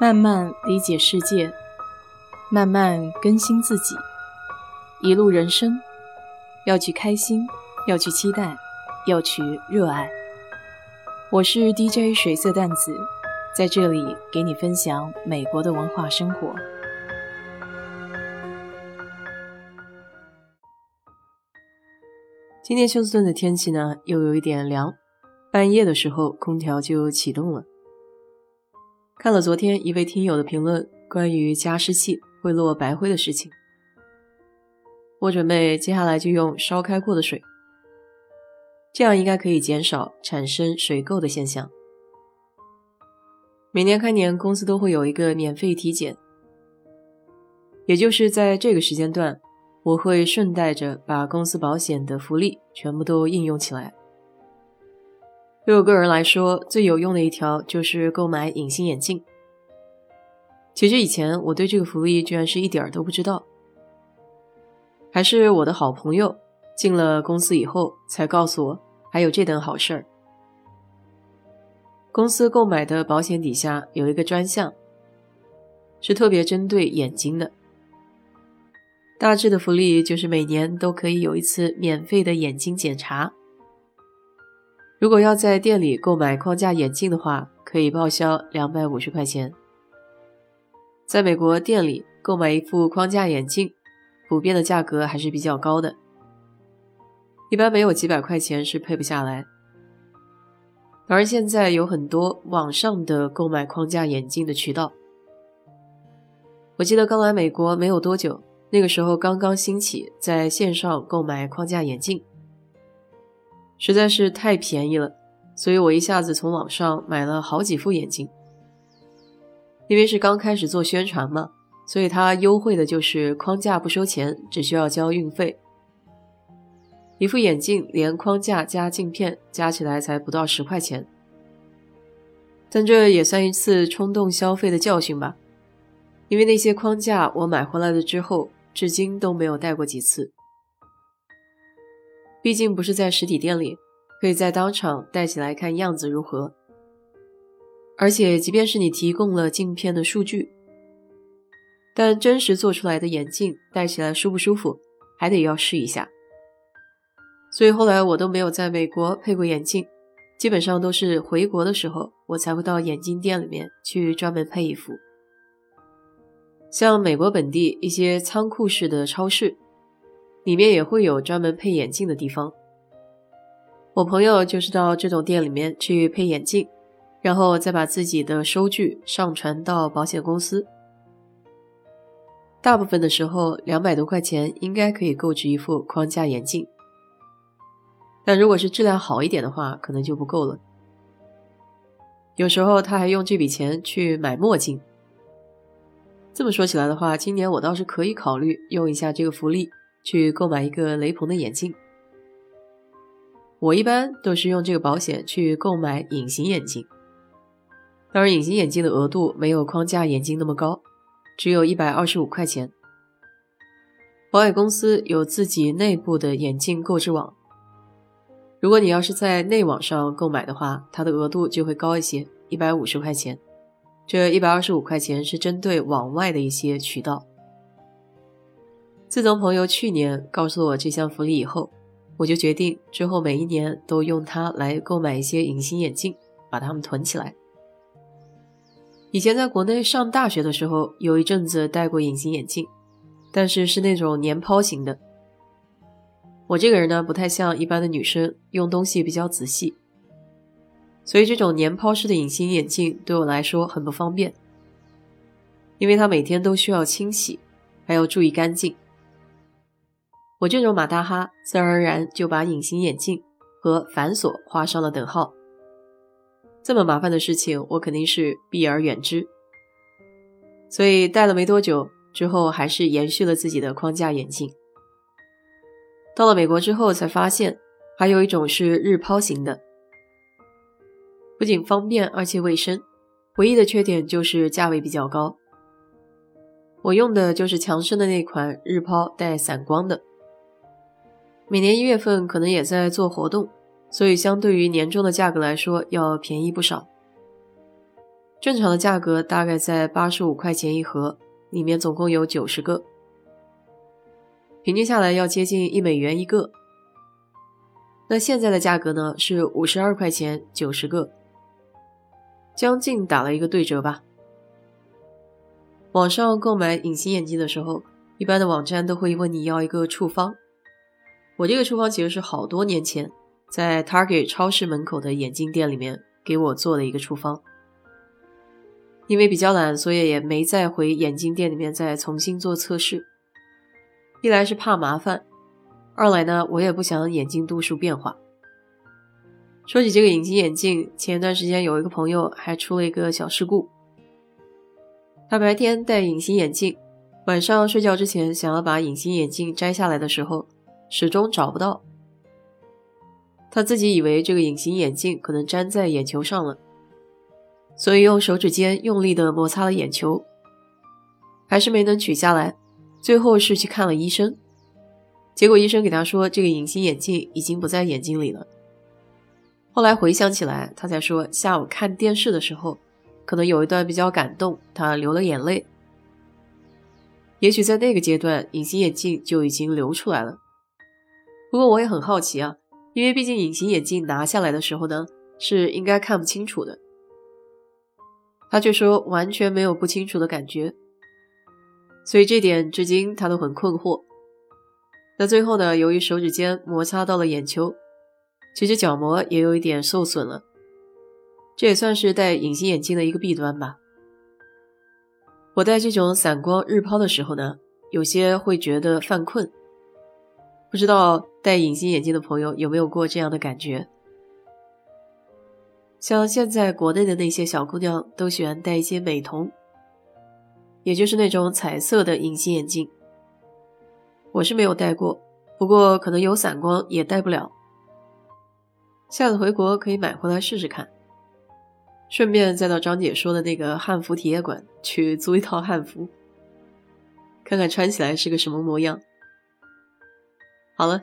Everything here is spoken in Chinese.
慢慢理解世界，慢慢更新自己。一路人生，要去开心，要去期待，要去热爱。我是 DJ 水色淡子，在这里给你分享美国的文化生活。今天休斯顿的天气呢，又有一点凉，半夜的时候空调就启动了。看了昨天一位听友的评论，关于加湿器会落白灰的事情，我准备接下来就用烧开过的水，这样应该可以减少产生水垢的现象。每年开年，公司都会有一个免费体检，也就是在这个时间段，我会顺带着把公司保险的福利全部都应用起来。对我个人来说，最有用的一条就是购买隐形眼镜。其实以前我对这个福利居然是一点儿都不知道，还是我的好朋友进了公司以后才告诉我还有这等好事儿。公司购买的保险底下有一个专项，是特别针对眼睛的。大致的福利就是每年都可以有一次免费的眼睛检查。如果要在店里购买框架眼镜的话，可以报销两百五十块钱。在美国店里购买一副框架眼镜，普遍的价格还是比较高的，一般没有几百块钱是配不下来。而现在有很多网上的购买框架眼镜的渠道。我记得刚来美国没有多久，那个时候刚刚兴起在线上购买框架眼镜。实在是太便宜了，所以我一下子从网上买了好几副眼镜。因为是刚开始做宣传嘛，所以它优惠的就是框架不收钱，只需要交运费。一副眼镜连框架加镜片加起来才不到十块钱，但这也算一次冲动消费的教训吧。因为那些框架我买回来了之后，至今都没有戴过几次。毕竟不是在实体店里，可以在当场戴起来看样子如何。而且，即便是你提供了镜片的数据，但真实做出来的眼镜戴起来舒不舒服，还得要试一下。所以后来我都没有在美国配过眼镜，基本上都是回国的时候，我才会到眼镜店里面去专门配一副。像美国本地一些仓库式的超市。里面也会有专门配眼镜的地方。我朋友就是到这种店里面去配眼镜，然后再把自己的收据上传到保险公司。大部分的时候，两百多块钱应该可以购置一副框架眼镜。但如果是质量好一点的话，可能就不够了。有时候他还用这笔钱去买墨镜。这么说起来的话，今年我倒是可以考虑用一下这个福利。去购买一个雷朋的眼镜，我一般都是用这个保险去购买隐形眼镜。当然，隐形眼镜的额度没有框架眼镜那么高，只有一百二十五块钱。保险公司有自己内部的眼镜购置网，如果你要是在内网上购买的话，它的额度就会高一些，一百五十块钱。这一百二十五块钱是针对网外的一些渠道。自从朋友去年告诉我这项福利以后，我就决定之后每一年都用它来购买一些隐形眼镜，把它们囤起来。以前在国内上大学的时候，有一阵子戴过隐形眼镜，但是是那种年抛型的。我这个人呢，不太像一般的女生，用东西比较仔细，所以这种年抛式的隐形眼镜对我来说很不方便，因为它每天都需要清洗，还要注意干净。我这种马大哈，自然而然就把隐形眼镜和繁琐画上了等号。这么麻烦的事情，我肯定是避而远之。所以戴了没多久之后，还是延续了自己的框架眼镜。到了美国之后，才发现还有一种是日抛型的，不仅方便，而且卫生。唯一的缺点就是价位比较高。我用的就是强生的那款日抛带散光的。每年一月份可能也在做活动，所以相对于年终的价格来说要便宜不少。正常的价格大概在八十五块钱一盒，里面总共有九十个，平均下来要接近一美元一个。那现在的价格呢是五十二块钱九十个，将近打了一个对折吧。网上购买隐形眼镜的时候，一般的网站都会问你要一个处方。我这个处方其实是好多年前在 Target 超市门口的眼镜店里面给我做的一个处方。因为比较懒，所以也没再回眼镜店里面再重新做测试。一来是怕麻烦，二来呢，我也不想眼镜度数变化。说起这个隐形眼镜，前一段时间有一个朋友还出了一个小事故。他白天戴隐形眼镜，晚上睡觉之前想要把隐形眼镜摘下来的时候，始终找不到。他自己以为这个隐形眼镜可能粘在眼球上了。所以用手指尖用力的摩擦了眼球，还是没能取下来。最后是去看了医生，结果医生给他说这个隐形眼镜已经不在眼睛里了。后来回想起来，他才说下午看电视的时候，可能有一段比较感动，他流了眼泪。也许在那个阶段，隐形眼镜就已经流出来了。不过我也很好奇啊，因为毕竟隐形眼镜拿下来的时候呢，是应该看不清楚的。他却说完全没有不清楚的感觉，所以这点至今他都很困惑。那最后呢，由于手指尖摩擦到了眼球，其实角膜也有一点受损了，这也算是戴隐形眼镜的一个弊端吧。我戴这种散光日抛的时候呢，有些会觉得犯困，不知道戴隐形眼镜的朋友有没有过这样的感觉？像现在国内的那些小姑娘都喜欢戴一些美瞳，也就是那种彩色的隐形眼镜。我是没有戴过，不过可能有散光也戴不了。下次回国可以买回来试试看，顺便再到张姐说的那个汉服体验馆去租一套汉服，看看穿起来是个什么模样。好了，